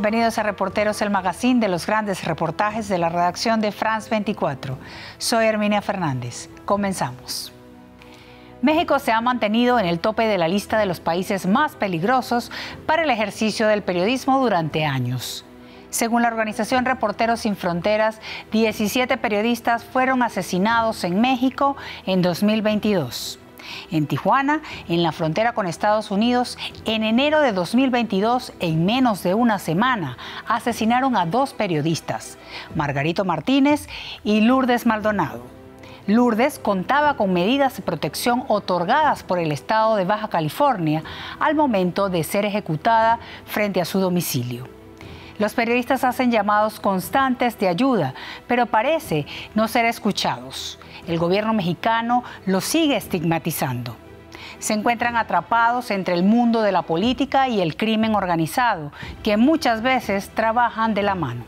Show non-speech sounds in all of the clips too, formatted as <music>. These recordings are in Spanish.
Bienvenidos a Reporteros, el magazine de los grandes reportajes de la redacción de France 24. Soy Herminia Fernández. Comenzamos. México se ha mantenido en el tope de la lista de los países más peligrosos para el ejercicio del periodismo durante años. Según la organización Reporteros Sin Fronteras, 17 periodistas fueron asesinados en México en 2022. En Tijuana, en la frontera con Estados Unidos, en enero de 2022, en menos de una semana, asesinaron a dos periodistas, Margarito Martínez y Lourdes Maldonado. Lourdes contaba con medidas de protección otorgadas por el Estado de Baja California al momento de ser ejecutada frente a su domicilio. Los periodistas hacen llamados constantes de ayuda, pero parece no ser escuchados. El gobierno mexicano los sigue estigmatizando. Se encuentran atrapados entre el mundo de la política y el crimen organizado, que muchas veces trabajan de la mano.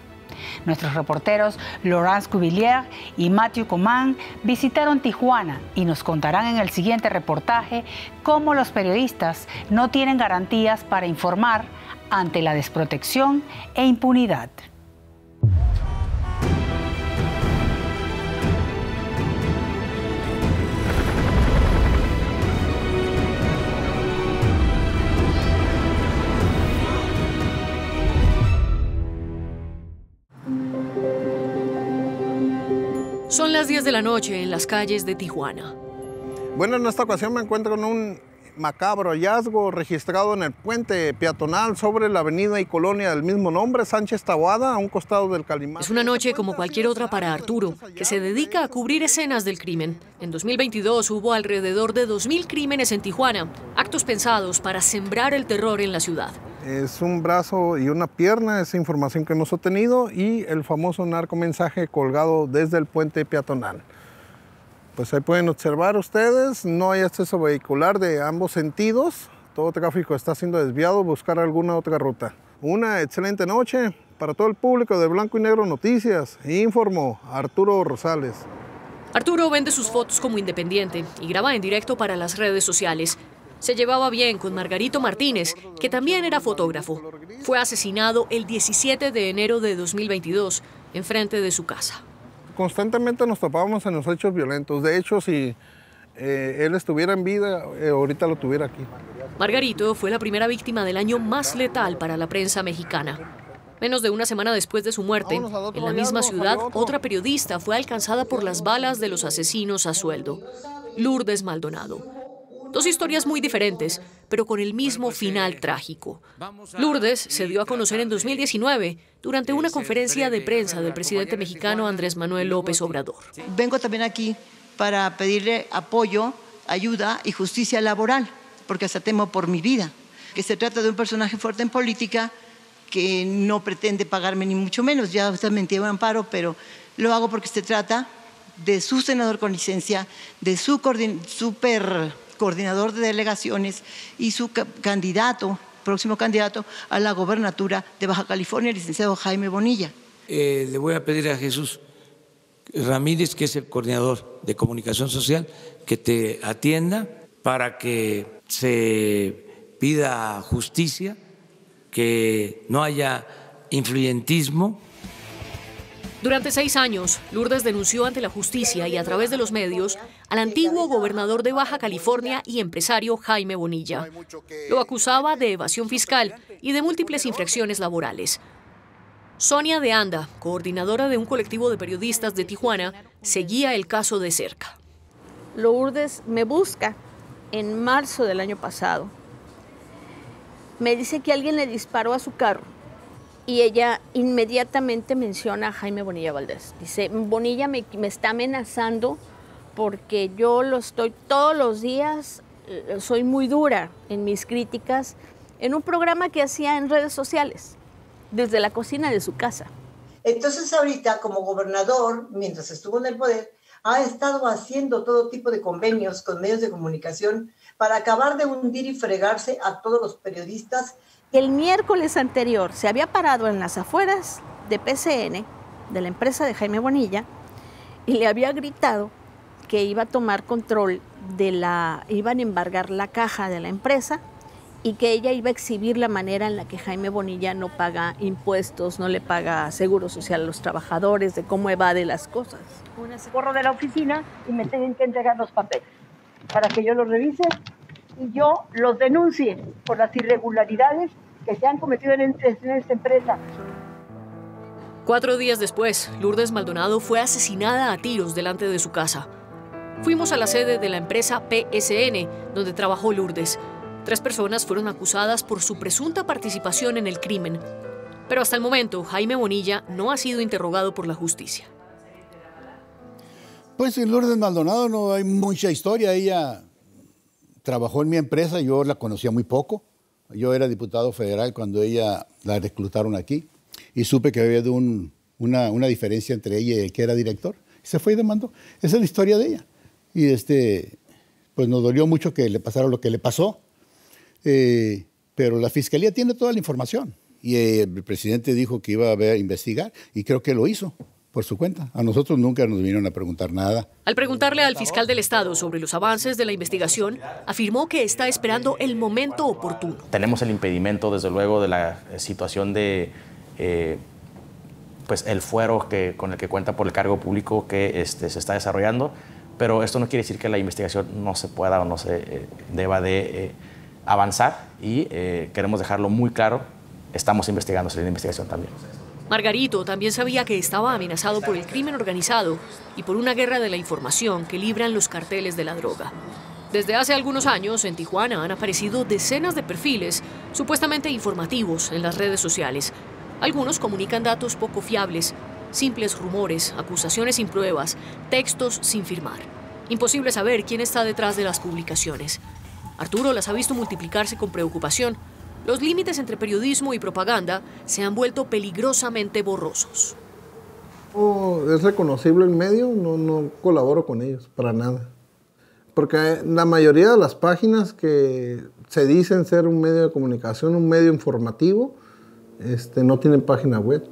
Nuestros reporteros Laurence Cuvillier y Matthew Coman visitaron Tijuana y nos contarán en el siguiente reportaje cómo los periodistas no tienen garantías para informar ante la desprotección e impunidad. Son las 10 de la noche en las calles de Tijuana. Bueno, en esta ocasión me encuentro con un macabro hallazgo registrado en el puente peatonal sobre la avenida y colonia del mismo nombre, Sánchez Taboada, a un costado del Calimán. Es una noche como cualquier otra para Arturo, que se dedica a cubrir escenas del crimen. En 2022 hubo alrededor de 2.000 crímenes en Tijuana, actos pensados para sembrar el terror en la ciudad. Es un brazo y una pierna, esa información que hemos obtenido, y el famoso narcomensaje colgado desde el puente peatonal. Pues ahí pueden observar ustedes, no hay acceso vehicular de ambos sentidos, todo tráfico está siendo desviado, buscar alguna otra ruta. Una excelente noche para todo el público de Blanco y Negro Noticias, informó Arturo Rosales. Arturo vende sus fotos como independiente y graba en directo para las redes sociales. Se llevaba bien con Margarito Martínez, que también era fotógrafo. Fue asesinado el 17 de enero de 2022, enfrente de su casa constantemente nos topábamos en los hechos violentos. De hecho, si eh, él estuviera en vida, eh, ahorita lo tuviera aquí. Margarito fue la primera víctima del año más letal para la prensa mexicana. Menos de una semana después de su muerte, en la misma ciudad, otra periodista fue alcanzada por las balas de los asesinos a sueldo, Lourdes Maldonado. Dos historias muy diferentes, pero con el mismo final trágico. Lourdes se dio a conocer en 2019 durante una conferencia de prensa del presidente mexicano Andrés Manuel López Obrador. Vengo también aquí para pedirle apoyo, ayuda y justicia laboral, porque hasta temo por mi vida. Que se trata de un personaje fuerte en política que no pretende pagarme ni mucho menos. Ya usted me un amparo, pero lo hago porque se trata de su senador con licencia, de su super coordinador de delegaciones y su candidato, próximo candidato a la gobernatura de Baja California, el licenciado Jaime Bonilla. Eh, le voy a pedir a Jesús Ramírez, que es el coordinador de comunicación social, que te atienda para que se pida justicia, que no haya influyentismo durante seis años, Lourdes denunció ante la justicia y a través de los medios al antiguo gobernador de Baja California y empresario Jaime Bonilla. Lo acusaba de evasión fiscal y de múltiples infracciones laborales. Sonia de Anda, coordinadora de un colectivo de periodistas de Tijuana, seguía el caso de cerca. Lourdes me busca en marzo del año pasado. Me dice que alguien le disparó a su carro y ella inmediatamente menciona a Jaime Bonilla Valdés. Dice, Bonilla me, está amenazando porque yo lo estoy todos los días, eh, soy muy dura en mis críticas, en un programa que hacía en redes sociales, desde la cocina de su casa. Entonces ahorita como gobernador, mientras estuvo en el poder, ha estado haciendo todo tipo de convenios con medios de comunicación para acabar de hundir y fregarse a todos los periodistas el miércoles anterior se había parado en las afueras de PCN, de la empresa de Jaime Bonilla, y le había gritado que iba a tomar control de la, iban a embargar la caja de la empresa y que ella iba a exhibir la manera en la que Jaime Bonilla no paga impuestos, no le paga seguro social a los trabajadores, de cómo evade las cosas. Corro de la oficina y me tienen que entregar los papeles para que yo los revise y yo los denuncie por las irregularidades que se han cometido en, esta empresa. Cuatro días después, Lourdes Maldonado fue asesinada a tiros delante de su casa. Fuimos a la sede de la empresa PSN, donde trabajó Lourdes. Tres personas fueron acusadas por su presunta participación en el crimen. Pero hasta el momento, Jaime Bonilla no ha sido interrogado por la justicia. Pues en Lourdes Maldonado no hay mucha historia. Ella trabajó en mi empresa, yo la conocía muy poco. Yo era diputado federal cuando ella la reclutaron aquí y supe que había una, una, diferencia entre ella y el que era director. Se fue y demandó. Esa es la historia de ella. Y este, pues nos dolió mucho que le pasara lo que le pasó. Eh, pero la fiscalía tiene toda la información. Y el presidente dijo que iba a, ver, a investigar y creo que lo hizo por su cuenta. A nosotros nunca nos vinieron a preguntar nada. Al preguntarle al fiscal del Estado sobre los avances de la investigación, afirmó que está esperando el momento oportuno. Tenemos el impedimento, desde luego, de la eh, situación de eh, pues el fuero que, con el que cuenta por el cargo público que este, se está desarrollando, pero esto no quiere decir que la investigación no se pueda o no se eh, deba de avanzar y queremos dejarlo muy claro, estamos investigando, la investigación también. Margarito también sabía que estaba amenazado por el crimen organizado y por una guerra de la información que libran los carteles de la droga. Desde hace algunos años, en Tijuana han aparecido decenas de perfiles supuestamente informativos en las redes sociales. Algunos comunican datos poco fiables, simples rumores, acusaciones sin pruebas, textos sin firmar. Imposible saber quién está detrás de las publicaciones. Arturo las ha visto multiplicarse con preocupación los límites entre periodismo y propaganda se han vuelto peligrosamente borrosos. es reconocible el medio, no, no colaboro con ellos, para nada. Porque la mayoría de las páginas que se dicen ser un medio de comunicación, un medio informativo, este, no tienen página web.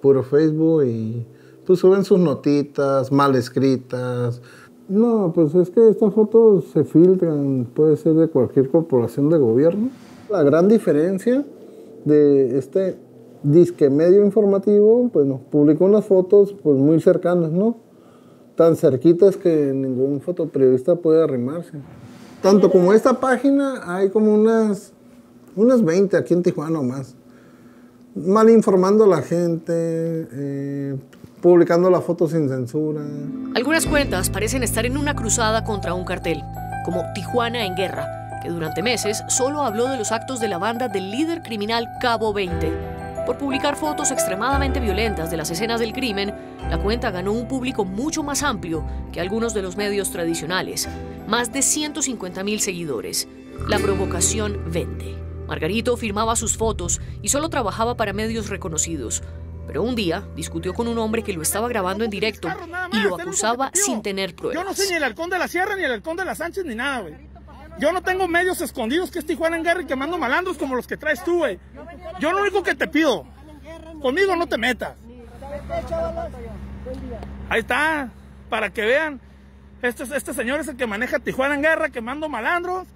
¿Puro Facebook? Y pues suben sus notitas mal escritas, no, pues es que estas fotos se filtran, puede ser de cualquier corporación de gobierno. La gran diferencia de este disque medio informativo, pues nos publicó unas fotos pues muy cercanas, ¿no? Tan cerquitas que ningún fotoperiodista puede arrimarse. Tanto como esta página, hay como unas, unas 20 aquí en Tijuana o más. Mal informando a la gente, eh, publicando la foto sin censura. Algunas cuentas parecen estar en una cruzada contra un cartel, como Tijuana en Guerra, que durante meses solo habló de los actos de la banda del líder criminal Cabo 20. Por publicar fotos extremadamente violentas de las escenas del crimen, la cuenta ganó un público mucho más amplio que algunos de los medios tradicionales, más de 150 mil seguidores. La provocación vende. Margarito firmaba sus fotos y solo trabajaba para medios reconocidos, pero un día discutió con un hombre que lo estaba grabando en directo y lo acusaba sin tener pruebas. Yo no soy ni el halcón de la Sierra, ni el halcón de la Sánchez, ni nada, güey. Yo no tengo medios escondidos que es Tijuana en guerra y quemando malandros como los que traes tú, güey. Yo lo único que te pido, conmigo no te metas. Ahí está, para que vean. Este, este señor es el que maneja Tijuana en guerra, quemando malandros.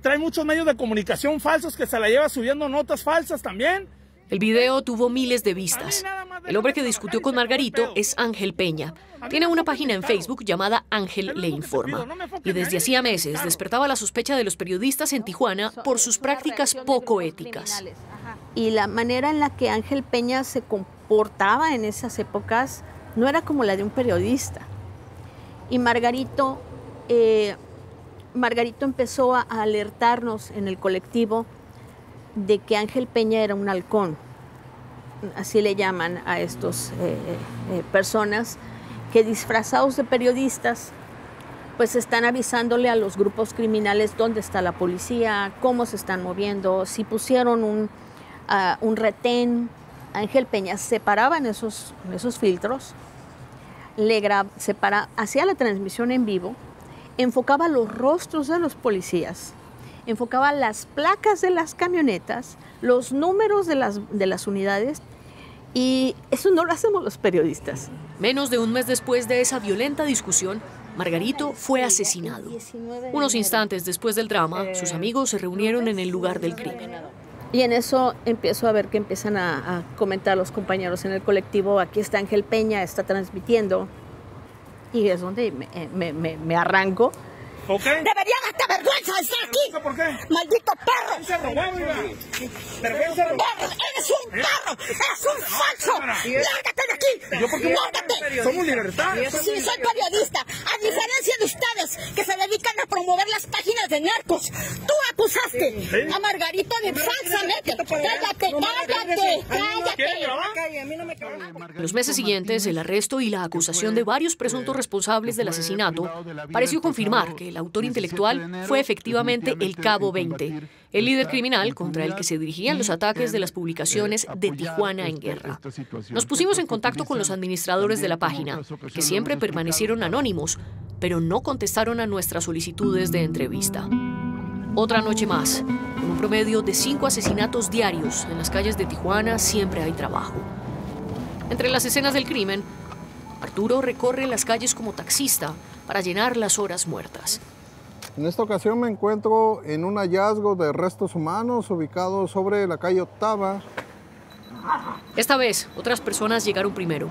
Trae muchos medios de comunicación falsos que se la lleva subiendo notas falsas también. El video tuvo miles de vistas. El hombre que discutió con Margarito es Ángel Peña. Tiene una página en Facebook llamada Ángel le informa. Y desde hacía meses despertaba la sospecha de los periodistas en Tijuana por sus prácticas poco éticas. Y la manera en la que Ángel Peña se comportaba en esas épocas no era como la de un periodista. Y Margarito, eh, Margarito empezó a alertarnos en el colectivo de que Ángel Peña era un halcón, así le llaman a estos eh, eh, personas que disfrazados de periodistas pues están avisándole a los grupos criminales dónde está la policía, cómo se están moviendo, si pusieron un, ah, retén. Ángel Peña se paraba en esos, esos filtros, le separa, hacía la transmisión en vivo, enfocaba los rostros de los policías enfocaba las placas de las camionetas, los números de las, de las unidades y eso no lo hacemos los periodistas. Menos de un mes después de esa violenta discusión, Margarito fue asesinado. Unos instantes después del drama, sus amigos se reunieron en el lugar del crimen. Y en eso empiezo a ver que empiezan a, comentar los compañeros en el colectivo, aquí está Ángel Peña, está transmitiendo. Y es donde me, me arranco Okay. Debería darte vergüenza de estar aquí. ¿Por qué? Maldito perro. Vergüenza Eres un perro. Eres un falso. Lárgate. ¿Yo por qué? Lárgate. Somos libertad. Sí, soy periodista. A diferencia de ustedes que se dedican a promover las páginas de narcos. Tú acusaste a Margarito de falsamente. Cállate, cállate, cállate. En los meses siguientes, el arresto y la acusación de varios presuntos responsables del asesinato pareció confirmar que el autor intelectual fue efectivamente el Cabo 20, el líder criminal contra el que se dirigían los ataques de las publicaciones de Tijuana en guerra. Nos pusimos en contacto con los administradores de la página, que siempre permanecieron anónimos, pero no contestaron a nuestras solicitudes de entrevista. Otra noche más, con un promedio de cinco asesinatos diarios en las calles de Tijuana, siempre hay trabajo. Entre las escenas del crimen, Arturo recorre las calles como taxista para llenar las horas muertas. En esta ocasión me encuentro en un hallazgo de restos humanos ubicado sobre la calle Octava. Esta vez, otras personas llegaron primero.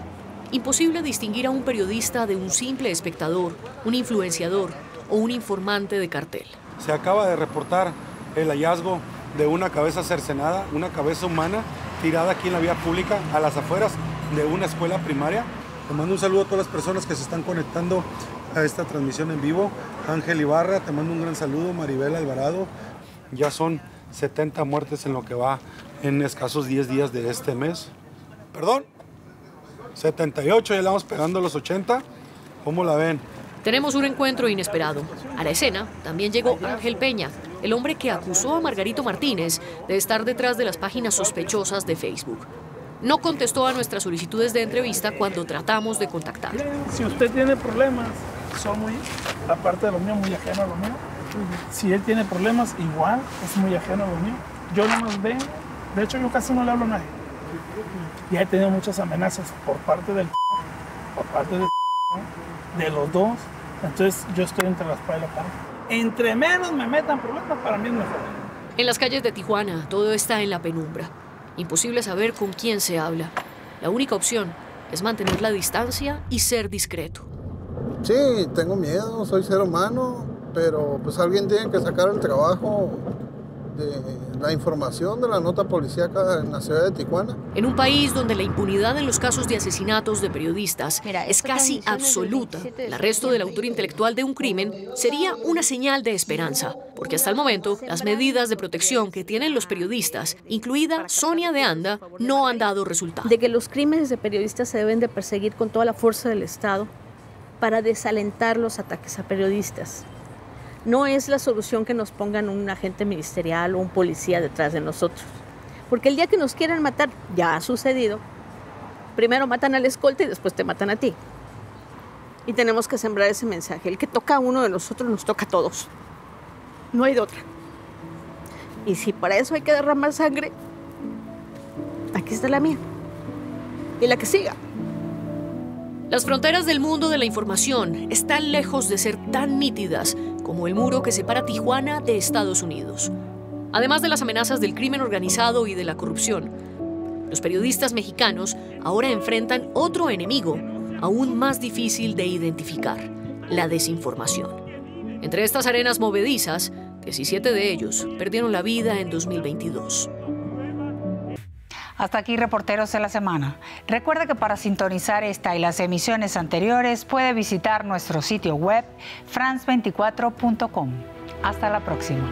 Imposible distinguir a un periodista de un simple espectador, un influenciador o un informante de cartel. Se acaba de reportar el hallazgo de una cabeza cercenada, una cabeza humana tirada aquí en la vía pública a las afueras de una escuela primaria. Te mando un saludo a todas las personas que se están conectando a esta transmisión en vivo. Ángel Ibarra, te mando un gran saludo. Maribel Alvarado, ya son 70 muertes en lo que va en escasos 10 días de este mes. Perdón, 78, ya le vamos pegando los 80. ¿Cómo la ven? Tenemos un encuentro inesperado. A la escena también llegó Ángel Peña, el hombre que acusó a Margarito Martínez de estar detrás de las páginas sospechosas de Facebook no contestó a nuestras solicitudes de entrevista cuando tratamos de contactar. Si usted tiene problemas, son muy, aparte de lo mío, muy ajeno a lo mío. Si él tiene problemas, igual es muy ajeno a lo mío. Yo no más ve, de hecho yo casi no le hablo a nadie. Y he tenido muchas amenazas por parte del <laughs> por parte del <laughs> de los dos. Entonces yo estoy entre la espada y la pared. Entre menos me metan problemas, para mí es mejor. En las calles de Tijuana todo está en la penumbra. Imposible saber con quién se habla. La única opción es mantener la distancia y ser discreto. Sí, tengo miedo, soy ser humano, pero pues alguien tiene que sacar el trabajo de la información de la nota policíaca en la ciudad de Tijuana. En un país donde la impunidad en los casos de asesinatos de periodistas es casi absoluta, el arresto del autor intelectual de un crimen sería una señal de esperanza, porque hasta el momento las medidas de protección que tienen los periodistas, incluida Sonia de Anda, no han dado resultado. De que los crímenes de periodistas se deben de perseguir con toda la fuerza del Estado para desalentar los ataques a periodistas. No es la solución que nos pongan un agente ministerial o un policía detrás de nosotros. Porque el día que nos quieran matar, ya ha sucedido, primero matan al escolta y después te matan a ti. Y tenemos que sembrar ese mensaje. El que toca a uno de nosotros nos toca a todos. No hay de otra. Y si para eso hay que derramar sangre, aquí está la mía. Y la que siga. Las fronteras del mundo de la información están lejos de ser tan nítidas como el muro que separa Tijuana de Estados Unidos. Además de las amenazas del crimen organizado y de la corrupción, los periodistas mexicanos ahora enfrentan otro enemigo aún más difícil de identificar, la desinformación. Entre estas arenas movedizas, 17 de ellos perdieron la vida en 2022. Hasta aquí Reporteros de la Semana. Recuerda que para sintonizar esta y las emisiones anteriores puede visitar nuestro sitio web france24.com. Hasta la próxima.